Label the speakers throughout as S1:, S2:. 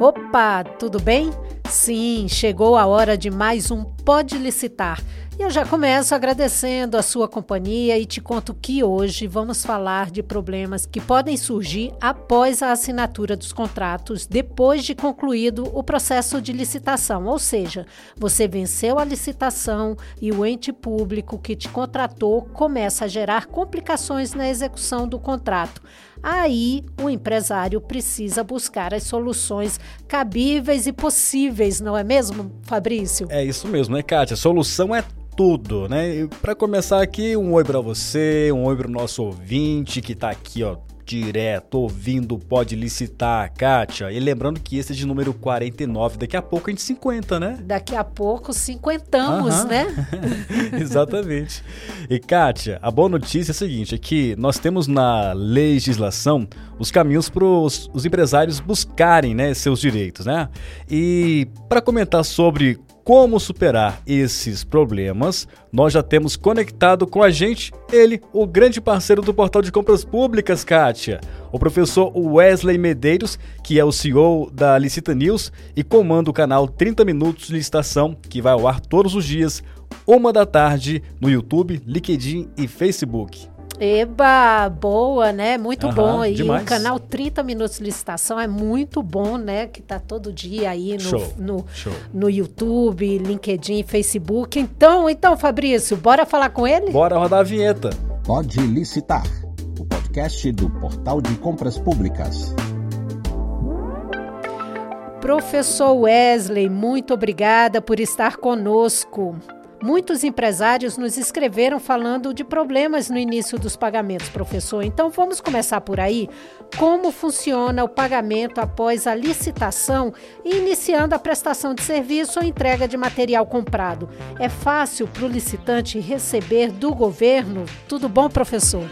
S1: Opa, tudo bem? Sim, chegou a hora de mais um Pode Licitar. E eu já começo agradecendo a sua companhia e te conto que hoje vamos falar de problemas que podem surgir após a assinatura dos contratos, depois de concluído o processo de licitação. Ou seja, você venceu a licitação e o ente público que te contratou começa a gerar complicações na execução do contrato. Aí o empresário precisa buscar as soluções cabíveis e possíveis, não é mesmo, Fabrício?
S2: É isso mesmo, né, Kátia? A solução é tudo, né? Para começar aqui, um oi para você, um oi para o nosso ouvinte que tá aqui, ó, direto, ouvindo, pode licitar, Kátia. E lembrando que esse é de número 49, daqui a pouco a gente 50, né?
S1: Daqui a pouco cinquentamos, né?
S2: Exatamente. E Kátia, a boa notícia é a seguinte, é que nós temos na legislação os caminhos para os empresários buscarem né, seus direitos, né? E para comentar sobre como superar esses problemas, nós já temos conectado com a gente ele, o grande parceiro do portal de compras públicas, Kátia, o professor Wesley Medeiros, que é o CEO da Licita News e comanda o canal 30 Minutos de Licitação, que vai ao ar todos os dias, uma da tarde, no YouTube, LinkedIn e Facebook.
S1: Eba, boa, né? Muito Aham, bom aí. Demais. O canal 30 Minutos de Licitação é muito bom, né? Que tá todo dia aí no, Show. no, Show. no YouTube, LinkedIn, Facebook. Então, então, Fabrício, bora falar com ele?
S2: Bora rodar a vinheta.
S3: Pode licitar. O podcast do Portal de Compras Públicas.
S1: Professor Wesley, muito obrigada por estar conosco. Muitos empresários nos escreveram falando de problemas no início dos pagamentos, professor. Então vamos começar por aí. Como funciona o pagamento após a licitação e iniciando a prestação de serviço ou entrega de material comprado? É fácil para o licitante receber do governo? Tudo bom, professor?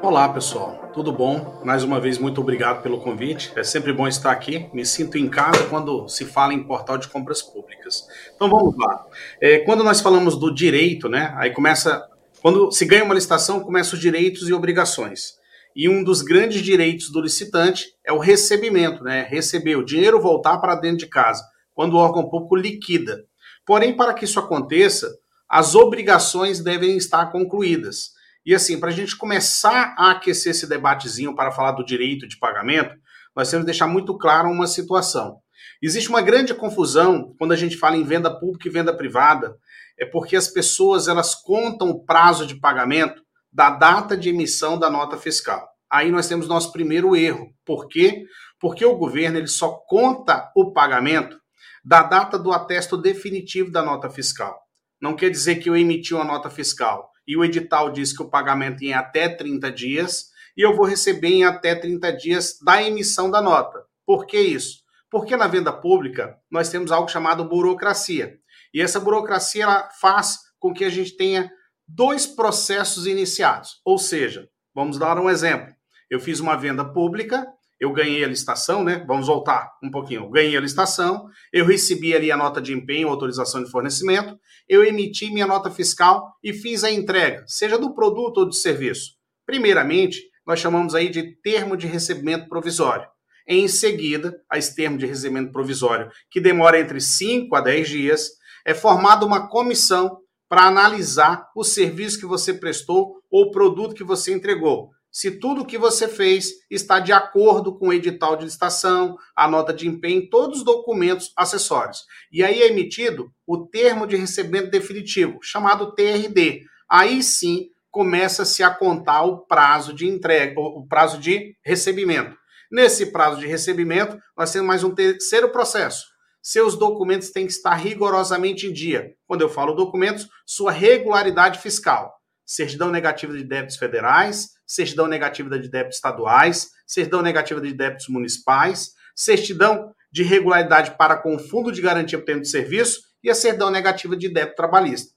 S4: Olá, pessoal tudo bom? Mais uma vez, muito obrigado pelo convite. É sempre bom estar aqui. Me sinto em casa quando se fala em portal de compras públicas. Então vamos lá. É, quando nós falamos do direito, né? Aí começa. Quando se ganha uma licitação, começam os direitos e obrigações. E um dos grandes direitos do licitante é o recebimento, né? Receber o dinheiro voltar para dentro de casa, quando o órgão público liquida. Porém, para que isso aconteça, as obrigações devem estar concluídas. E assim, para a gente começar a aquecer esse debatezinho para falar do direito de pagamento, nós temos que deixar muito claro uma situação. Existe uma grande confusão quando a gente fala em venda pública e venda privada, é porque as pessoas elas contam o prazo de pagamento da data de emissão da nota fiscal. Aí nós temos nosso primeiro erro. Por quê? Porque o governo ele só conta o pagamento da data do atesto definitivo da nota fiscal. Não quer dizer que eu emiti uma nota fiscal e o edital diz que o pagamento em até 30 dias e eu vou receber em até 30 dias da emissão da nota. Por que isso? Porque na venda pública nós temos algo chamado burocracia. E essa burocracia ela faz com que a gente tenha dois processos iniciados. Ou seja, vamos dar um exemplo. Eu fiz uma venda pública eu ganhei a licitação, né? Vamos voltar um pouquinho. Eu ganhei a licitação, eu recebi ali a nota de empenho, autorização de fornecimento, eu emiti minha nota fiscal e fiz a entrega, seja do produto ou do serviço. Primeiramente, nós chamamos aí de termo de recebimento provisório. Em seguida, a esse termo de recebimento provisório, que demora entre 5 a 10 dias, é formada uma comissão para analisar o serviço que você prestou ou o produto que você entregou se tudo que você fez está de acordo com o edital de licitação, a nota de empenho, todos os documentos acessórios. E aí é emitido o termo de recebimento definitivo, chamado TRD. Aí sim começa-se a contar o prazo de entrega, o prazo de recebimento. Nesse prazo de recebimento, nós temos mais um terceiro processo. Seus documentos têm que estar rigorosamente em dia. Quando eu falo documentos, sua regularidade fiscal certidão negativa de débitos federais, certidão negativa de débitos estaduais, certidão negativa de débitos municipais, certidão de regularidade para com o Fundo de Garantia por Tempo de Serviço e a certidão negativa de débito trabalhista.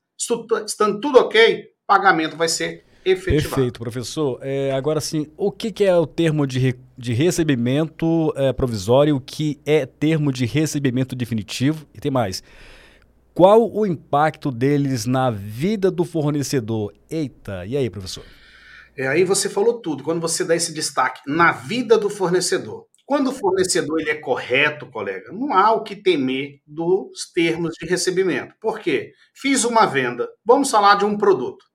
S4: Estando tudo ok, pagamento vai ser efetivado.
S2: Perfeito, professor. É, agora sim, o que, que, é o termo de, re, de recebimento é, provisório, o que é termo de recebimento definitivo e tem mais? Qual o impacto deles na vida do fornecedor? Eita, e aí, professor?
S4: É, aí você falou tudo. Quando você dá esse destaque na vida do fornecedor. Quando o fornecedor ele é correto, colega, não há o que temer dos termos de recebimento. Por quê? Fiz uma venda, vamos falar de um produto.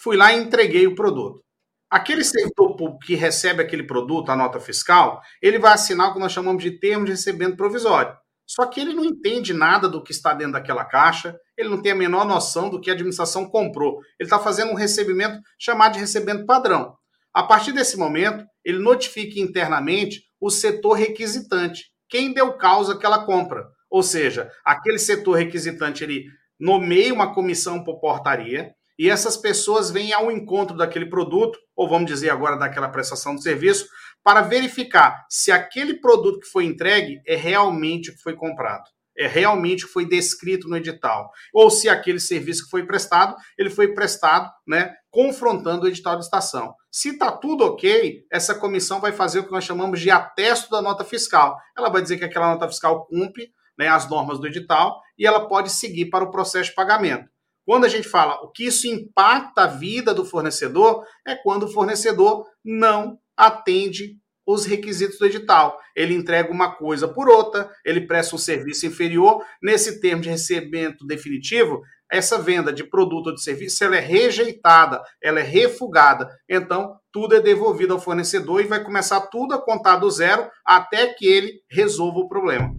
S4: Fui lá e entreguei o produto. Aquele servidor público que recebe aquele produto, a nota fiscal, ele vai assinar o que nós chamamos de termos de recebimento provisório. Só que ele não entende nada do que está dentro daquela caixa, ele não tem a menor noção do que a administração comprou. Ele está fazendo um recebimento chamado de recebimento padrão. A partir desse momento, ele notifica internamente o setor requisitante, quem deu causa àquela compra. Ou seja, aquele setor requisitante ele nomeia uma comissão por portaria e essas pessoas vêm ao encontro daquele produto, ou vamos dizer agora daquela prestação de serviço, para verificar se aquele produto que foi entregue é realmente o que foi comprado, é realmente o que foi descrito no edital, ou se aquele serviço que foi prestado, ele foi prestado, né, confrontando o edital de estação. Se está tudo ok, essa comissão vai fazer o que nós chamamos de atesto da nota fiscal. Ela vai dizer que aquela nota fiscal cumpre né, as normas do edital e ela pode seguir para o processo de pagamento. Quando a gente fala o que isso impacta a vida do fornecedor, é quando o fornecedor não atende os requisitos do edital. Ele entrega uma coisa por outra, ele presta um serviço inferior. Nesse termo de recebimento definitivo, essa venda de produto ou de serviço ela é rejeitada, ela é refugada. Então, tudo é devolvido ao fornecedor e vai começar tudo a contar do zero até que ele resolva o problema.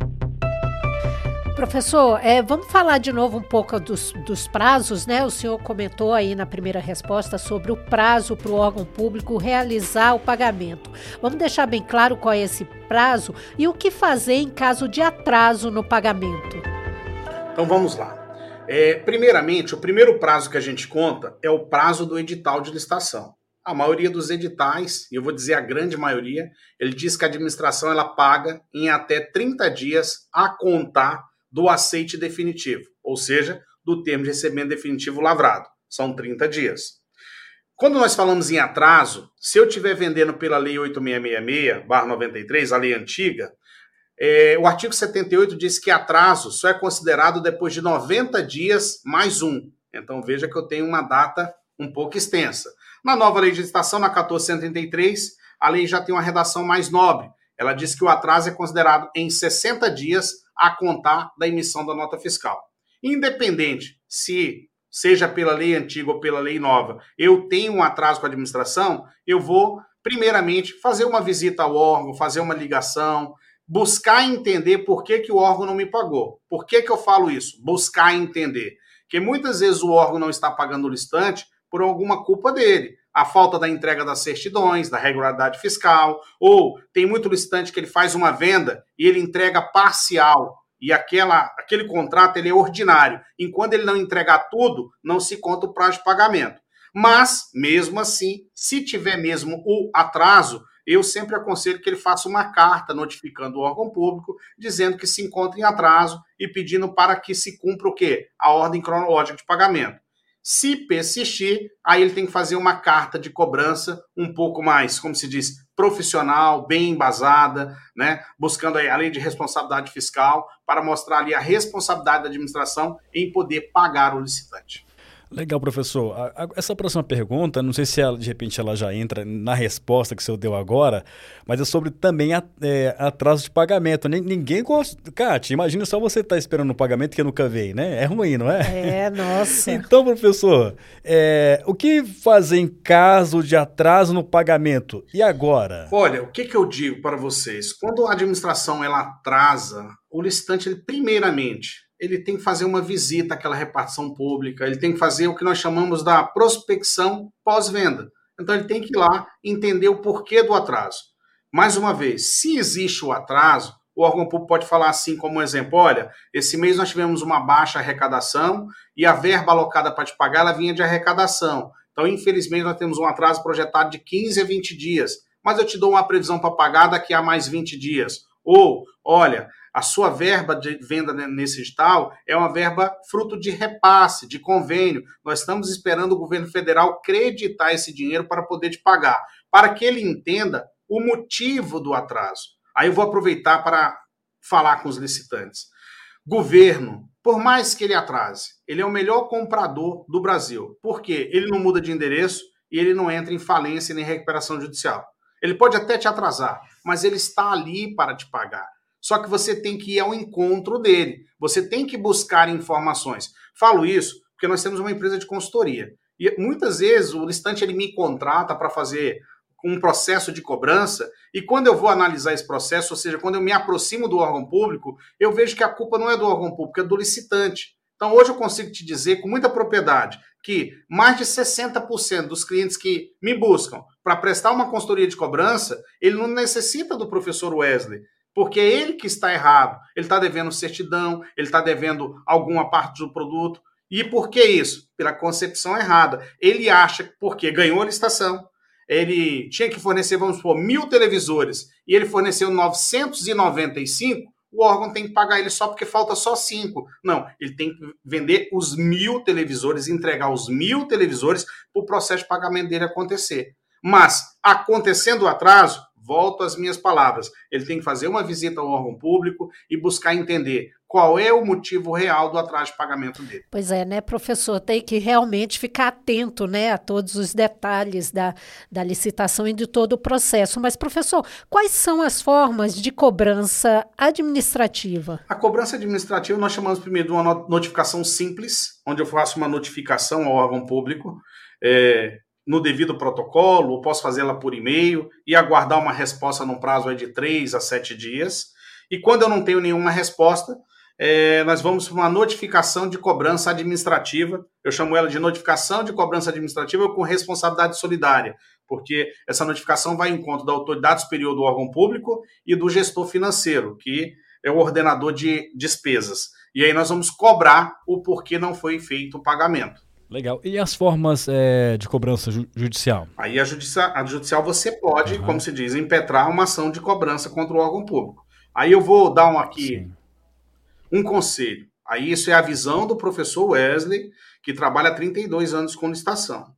S1: Professor, é, vamos falar de novo um pouco dos, dos, prazos, né? O senhor comentou aí na primeira resposta sobre o prazo para o órgão público realizar o pagamento. Vamos deixar bem claro qual é esse prazo e o que fazer em caso de atraso no pagamento.
S4: Então vamos lá. É, primeiramente, o primeiro prazo que a gente conta é o prazo do edital de licitação. A maioria dos editais, e eu vou dizer a grande maioria, ele diz que a administração ela paga em até 30 dias a contar do aceite definitivo, ou seja, do termo de recebimento definitivo lavrado. São 30 dias. Quando nós falamos em atraso, se eu estiver vendendo pela Lei 8666-93, a lei antiga, é, o artigo 78 diz que atraso só é considerado depois de 90 dias mais um. Então veja que eu tenho uma data um pouco extensa. Na nova legislação, na 1433, a lei já tem uma redação mais nobre. Ela diz que o atraso é considerado em 60 dias a contar da emissão da nota fiscal. Independente se seja pela lei antiga ou pela lei nova, eu tenho um atraso com a administração, eu vou, primeiramente, fazer uma visita ao órgão, fazer uma ligação, buscar entender por que, que o órgão não me pagou. Por que, que eu falo isso? Buscar entender. Porque muitas vezes o órgão não está pagando o listante por alguma culpa dele a falta da entrega das certidões, da regularidade fiscal, ou tem muito listante que ele faz uma venda e ele entrega parcial e aquela, aquele contrato ele é ordinário. Enquanto ele não entregar tudo, não se conta o prazo de pagamento. Mas, mesmo assim, se tiver mesmo o atraso, eu sempre aconselho que ele faça uma carta notificando o órgão público, dizendo que se encontra em atraso e pedindo para que se cumpra o quê? A ordem cronológica de pagamento. Se persistir, aí ele tem que fazer uma carta de cobrança um pouco mais, como se diz, profissional, bem embasada, né? buscando aí a lei de responsabilidade fiscal para mostrar ali a responsabilidade da administração em poder pagar o licitante.
S2: Legal, professor. Essa próxima pergunta, não sei se ela, de repente ela já entra na resposta que o senhor deu agora, mas é sobre também a, é, atraso de pagamento. Ninguém gosta. Kátia, imagina só você estar tá esperando um pagamento que nunca veio, né? É ruim, não
S1: é? É, nossa.
S2: então, professor, é, o que fazer em caso de atraso no pagamento? E agora?
S4: Olha, o que, que eu digo para vocês? Quando a administração ela atrasa, o licitante, ele, primeiramente, ele tem que fazer uma visita àquela repartição pública, ele tem que fazer o que nós chamamos da prospecção pós-venda. Então ele tem que ir lá entender o porquê do atraso. Mais uma vez, se existe o atraso, o órgão público pode falar assim como um exemplo, olha, esse mês nós tivemos uma baixa arrecadação e a verba alocada para te pagar, ela vinha de arrecadação. Então, infelizmente, nós temos um atraso projetado de 15 a 20 dias, mas eu te dou uma previsão para pagar daqui a mais 20 dias. Ou, olha, a sua verba de venda nesse edital é uma verba fruto de repasse, de convênio. Nós estamos esperando o governo federal creditar esse dinheiro para poder te pagar, para que ele entenda o motivo do atraso. Aí eu vou aproveitar para falar com os licitantes. Governo, por mais que ele atrase, ele é o melhor comprador do Brasil. Por quê? Ele não muda de endereço e ele não entra em falência nem recuperação judicial. Ele pode até te atrasar, mas ele está ali para te pagar. Só que você tem que ir ao encontro dele. Você tem que buscar informações. Falo isso porque nós temos uma empresa de consultoria. E muitas vezes o listante ele me contrata para fazer um processo de cobrança, e quando eu vou analisar esse processo, ou seja, quando eu me aproximo do órgão público, eu vejo que a culpa não é do órgão público, é do licitante. Então, hoje eu consigo te dizer com muita propriedade que mais de 60% dos clientes que me buscam para prestar uma consultoria de cobrança, ele não necessita do professor Wesley, porque é ele que está errado. Ele está devendo certidão, ele está devendo alguma parte do produto. E por que isso? Pela concepção errada. Ele acha que porque ganhou a licitação, ele tinha que fornecer, vamos supor, mil televisores e ele forneceu 995, o órgão tem que pagar ele só porque falta só cinco. Não, ele tem que vender os mil televisores, entregar os mil televisores para o processo de pagamento dele acontecer. Mas, acontecendo o atraso, volto às minhas palavras, ele tem que fazer uma visita ao órgão público e buscar entender qual é o motivo real do atraso de pagamento dele.
S1: Pois é, né, professor? Tem que realmente ficar atento né, a todos os detalhes da, da licitação e de todo o processo. Mas, professor, quais são as formas de cobrança administrativa?
S4: A cobrança administrativa nós chamamos primeiro de uma notificação simples, onde eu faço uma notificação ao órgão público. É, no devido protocolo, ou posso fazê-la por e-mail e aguardar uma resposta num prazo de três a sete dias. E quando eu não tenho nenhuma resposta, é, nós vamos para uma notificação de cobrança administrativa. Eu chamo ela de notificação de cobrança administrativa com responsabilidade solidária, porque essa notificação vai em conta da autoridade superior do órgão público e do gestor financeiro, que é o ordenador de despesas. E aí nós vamos cobrar o porquê não foi feito o pagamento.
S2: Legal. E as formas é, de cobrança ju judicial?
S4: Aí a, judicia a judicial você pode, uhum. como se diz, impetrar uma ação de cobrança contra o órgão público. Aí eu vou dar um aqui Sim um conselho. Aí isso é a visão do professor Wesley, que trabalha há 32 anos com licitação.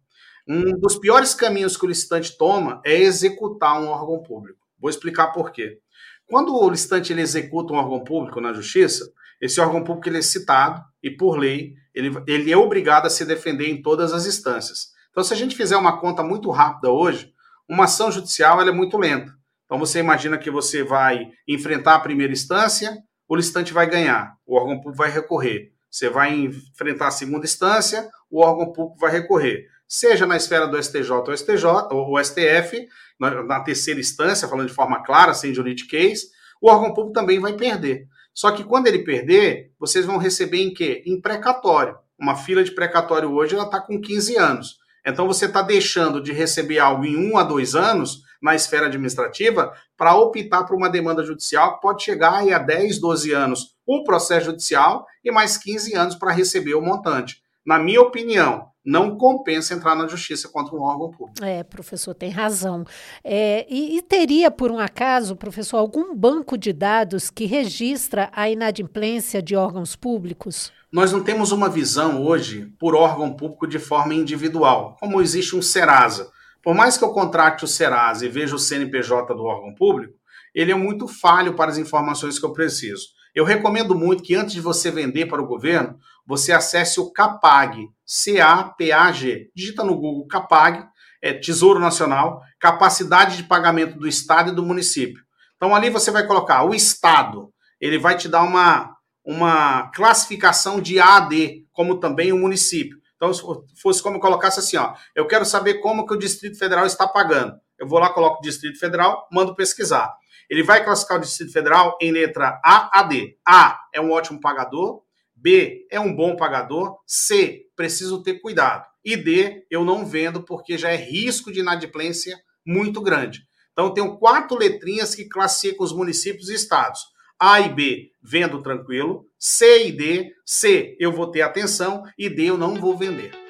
S4: Um dos piores caminhos que o licitante toma é executar um órgão público. Vou explicar por quê. Quando o licitante ele executa um órgão público na justiça, esse órgão público ele é citado e, por lei, ele, ele é obrigado a se defender em todas as instâncias. Então, se a gente fizer uma conta muito rápida hoje, uma ação judicial é muito lenta. Então, você imagina que você vai enfrentar a primeira instância, o licitante vai ganhar, o órgão público vai recorrer. Você vai enfrentar a segunda instância, o órgão público vai recorrer. Seja na esfera do STJ ou, STJ, ou STF, na, terceira instância, falando de forma clara, sem juridiquês, o órgão público também vai perder. Só que quando ele perder, vocês vão receber em quê? Em precatório. Uma fila de precatório hoje ela está com 15 anos. Então você está deixando de receber algo em um a dois anos na esfera administrativa para optar por uma demanda judicial que pode chegar aí a 10, 12 anos o processo judicial e mais 15 anos para receber o montante. Na minha opinião, não compensa entrar na justiça contra um órgão público.
S1: É, professor, tem razão. É, e, e, teria, por um acaso, professor, algum banco de dados que registra a inadimplência de órgãos públicos?
S4: Nós não temos uma visão hoje por órgão público de forma individual, como existe um Serasa. Por mais que eu contrate o Serasa e veja o CNPJ do órgão público, ele é muito falho para as informações que eu preciso. Eu recomendo muito que antes de você vender para o governo, você acesse o CAPAG, C-A-P-A-G. Digita no Google CAPAG, é Tesouro Nacional, capacidade de pagamento do Estado e do município. Então ali você vai colocar o Estado, ele vai te dar uma, uma classificação de A a D, como também o município. Então, se fosse como colocasse assim, ó, eu quero saber como que o Distrito Federal está pagando. Eu vou lá, coloco Distrito Federal, mando pesquisar. Ele vai classificar o Distrito Federal em letra A a D. A é um ótimo pagador, B é um bom pagador, C preciso ter cuidado e D eu não vendo porque já é risco de inadimplência muito grande. Então tenho quatro letrinhas que classificam os municípios e estados. A e B vendo tranquilo, C e D, C eu vou ter atenção e D eu não vou vender.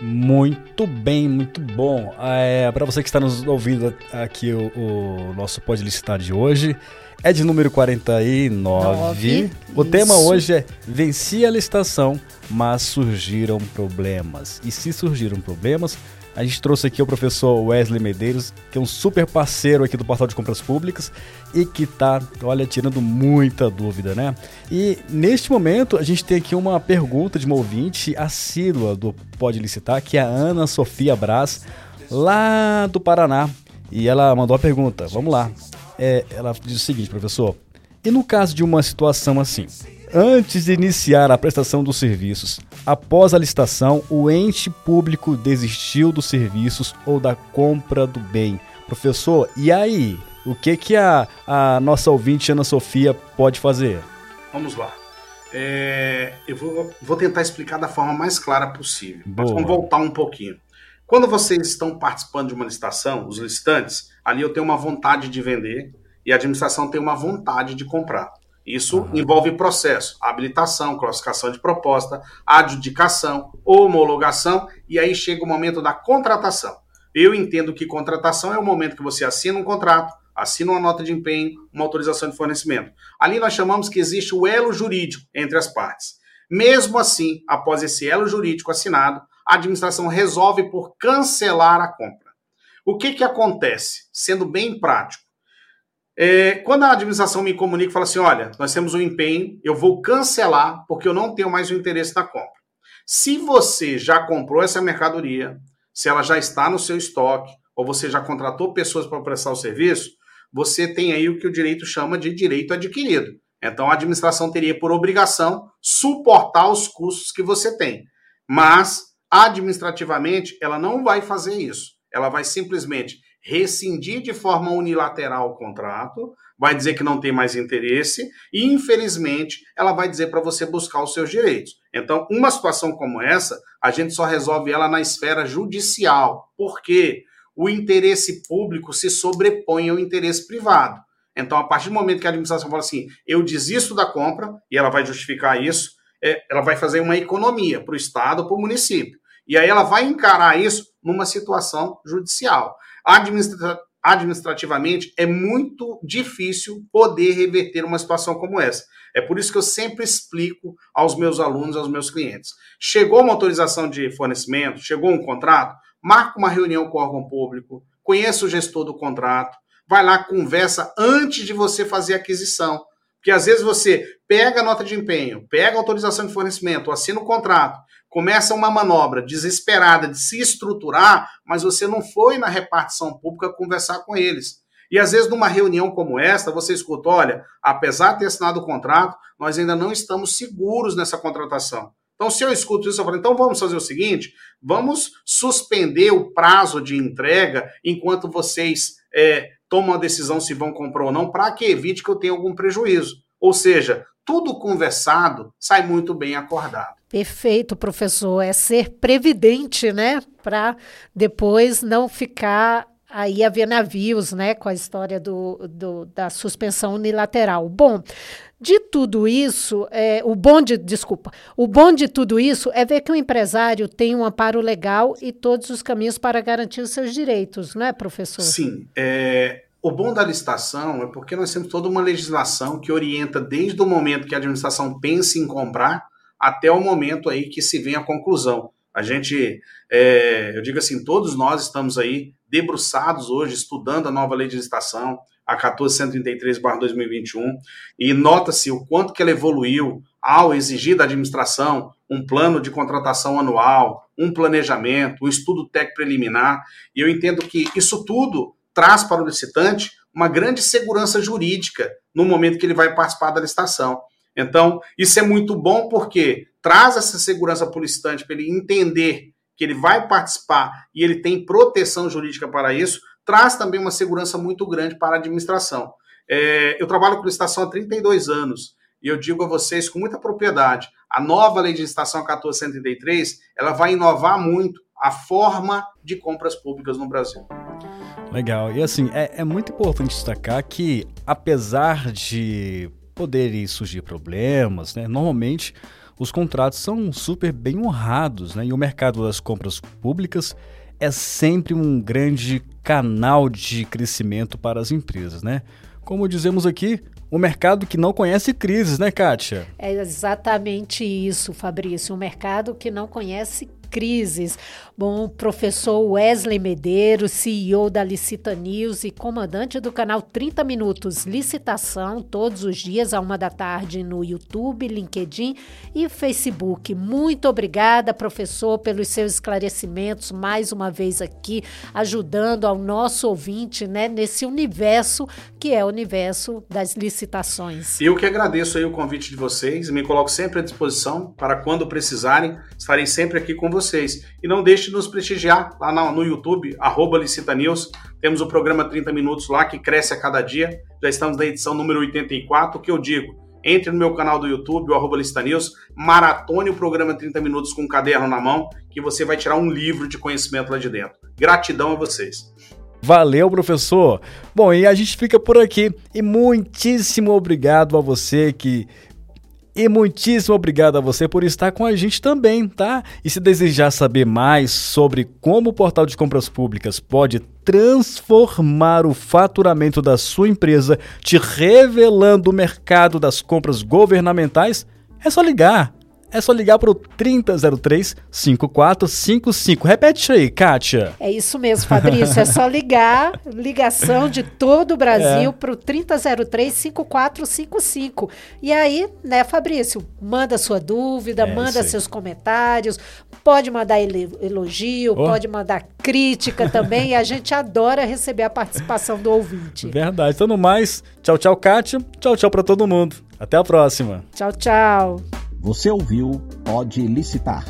S2: Muito bem, muito bom. É, Para você que está nos ouvindo aqui, o, o nosso Pode Licitar de hoje é de número 49. Nove. O Isso. tema hoje é Venci a licitação, mas surgiram problemas. E se surgiram problemas, a gente trouxe aqui o professor Wesley Medeiros, que é um super parceiro aqui do Portal de Compras Públicas e que tá, olha, tirando muita dúvida, né? E neste momento a gente tem aqui uma pergunta de uma ouvinte assídua do Pode Licitar, que é a Ana Sofia Braz, lá do Paraná. E ela mandou a pergunta, vamos lá. É, ela diz o seguinte, professor: e no caso de uma situação assim? Antes de iniciar a prestação dos serviços, após a licitação, o ente público desistiu dos serviços ou da compra do bem. Professor, e aí? O que, que a, a nossa ouvinte Ana Sofia pode fazer?
S4: Vamos lá. É, eu vou, vou, tentar explicar da forma mais clara possível. Vamos voltar um pouquinho. Quando vocês estão participando de uma licitação, os licitantes, ali eu tenho uma vontade de vender e a administração tem uma vontade de comprar. Isso uhum. envolve processo, habilitação, classificação de proposta, adjudicação, homologação e aí chega o momento da contratação. Eu entendo que contratação é o momento que você assina um contrato, assina uma nota de empenho, uma autorização de fornecimento. Ali nós chamamos que existe o elo jurídico entre as partes. Mesmo assim, após esse elo jurídico assinado, a administração resolve por cancelar a compra. O que, que acontece? Sendo bem prático, é, quando a administração me comunica e fala assim: olha, nós temos um empenho, eu vou cancelar porque eu não tenho mais o interesse na compra. Se você já comprou essa mercadoria, se ela já está no seu estoque, ou você já contratou pessoas para prestar o serviço, você tem aí o que o direito chama de direito adquirido. Então a administração teria por obrigação suportar os custos que você tem. Mas, administrativamente, ela não vai fazer isso. Ela vai simplesmente rescindir de forma unilateral o contrato, vai dizer que não tem mais interesse e, infelizmente, ela vai dizer para você buscar os seus direitos. Então, uma situação como essa, a gente só resolve ela na esfera judicial. Por quê? O interesse público se sobrepõe ao interesse privado. Então, a partir do momento que a administração fala assim, eu desisto da compra, e ela vai justificar isso, é, ela vai fazer uma economia para o Estado, para o município. E aí ela vai encarar isso numa situação judicial. Administra administrativamente é muito difícil poder reverter uma situação como essa. É por isso que eu sempre explico aos meus alunos, aos meus clientes. Chegou uma autorização de fornecimento, chegou um contrato, marca uma reunião com o órgão público, conheça o gestor do contrato, vai lá, conversa antes de você fazer a aquisição. Porque às vezes você pega a nota de empenho, pega a autorização de fornecimento, assina o contrato, começa uma manobra desesperada de se estruturar, mas você não foi na repartição pública conversar com eles. E às vezes, numa reunião como esta, você escuta: olha, apesar de ter assinado o contrato, nós ainda não estamos seguros nessa contratação. Então, se eu escuto isso, eu falo: então vamos fazer o seguinte: vamos suspender o prazo de entrega enquanto vocês é, tomam a decisão se vão comprar ou não, para que evite que eu tenha algum prejuízo. Ou seja, tudo conversado sai muito bem acordado.
S1: Perfeito, professor. É ser previdente, né? Para depois não ficar aí a ver navios, né? Com a história do, do da suspensão unilateral. Bom, de tudo isso, é, o bom de, desculpa, o bom de tudo isso é ver que o empresário tem um amparo legal e todos os caminhos para garantir os seus direitos, não é, professor?
S4: Sim. É, o bom da licitação é porque nós temos toda uma legislação que orienta desde o momento que a administração pensa em comprar até o momento aí que se vem a conclusão. A gente, é, eu digo assim, todos nós estamos aí debruçados hoje, estudando a nova lei de licitação, a 1433-2021, e nota-se o quanto que ela evoluiu ao exigir da administração um plano de contratação anual, um planejamento, um estudo técnico preliminar, e eu entendo que isso tudo traz para o licitante uma grande segurança jurídica no momento que ele vai participar da licitação. Então, isso é muito bom porque traz essa segurança para o licitante, para ele entender que ele vai participar e ele tem proteção jurídica para isso, traz também uma segurança muito grande para a administração. É, eu trabalho com licitação há 32 anos e eu digo a vocês com muita propriedade, a nova lei de licitação 1433, ela vai inovar muito a forma de compras públicas no Brasil.
S2: Legal. E assim, é, é muito importante destacar que, apesar de poderem surgir problemas, né, normalmente os contratos são super bem honrados, né? E o mercado das compras públicas é sempre um grande canal de crescimento para as empresas, né? Como dizemos aqui, o mercado que não conhece crises, né, Kátia?
S1: É exatamente isso, Fabrício. Um mercado que não conhece crises. Bom, professor Wesley Medeiros, CEO da Licita News e comandante do canal 30 Minutos Licitação, todos os dias à uma da tarde no YouTube, LinkedIn e Facebook. Muito obrigada, professor, pelos seus esclarecimentos mais uma vez aqui, ajudando ao nosso ouvinte né, nesse universo que é o universo das licitações.
S4: Eu que agradeço aí o convite de vocês, me coloco sempre à disposição para quando precisarem, estarei sempre aqui com vocês. E não deixe de nos prestigiar lá no YouTube, arroba Licita News. Temos o programa 30 Minutos lá, que cresce a cada dia. Já estamos na edição número 84, o que eu digo? Entre no meu canal do YouTube, o arroba Licita News, maratone o programa 30 Minutos com um caderno na mão, que você vai tirar um livro de conhecimento lá de dentro. Gratidão a vocês.
S2: Valeu, professor! Bom, e a gente fica por aqui. E muitíssimo obrigado a você que e muitíssimo obrigado a você por estar com a gente também, tá? E se desejar saber mais sobre como o portal de compras públicas pode transformar o faturamento da sua empresa, te revelando o mercado das compras governamentais, é só ligar é só ligar para o 3003 5455. Repete isso aí, Kátia.
S1: É isso mesmo, Fabrício. É só ligar, ligação de todo o Brasil é. para o 3003 5455. E aí, né, Fabrício, manda sua dúvida, é, manda seus comentários, pode mandar elogio, oh. pode mandar crítica também. e a gente adora receber a participação do ouvinte.
S2: Verdade. Então, no mais, tchau, tchau, Kátia. Tchau, tchau para todo mundo. Até a próxima.
S1: Tchau, tchau.
S3: Você ouviu Pode Licitar,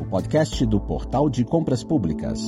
S3: o podcast do Portal de Compras Públicas.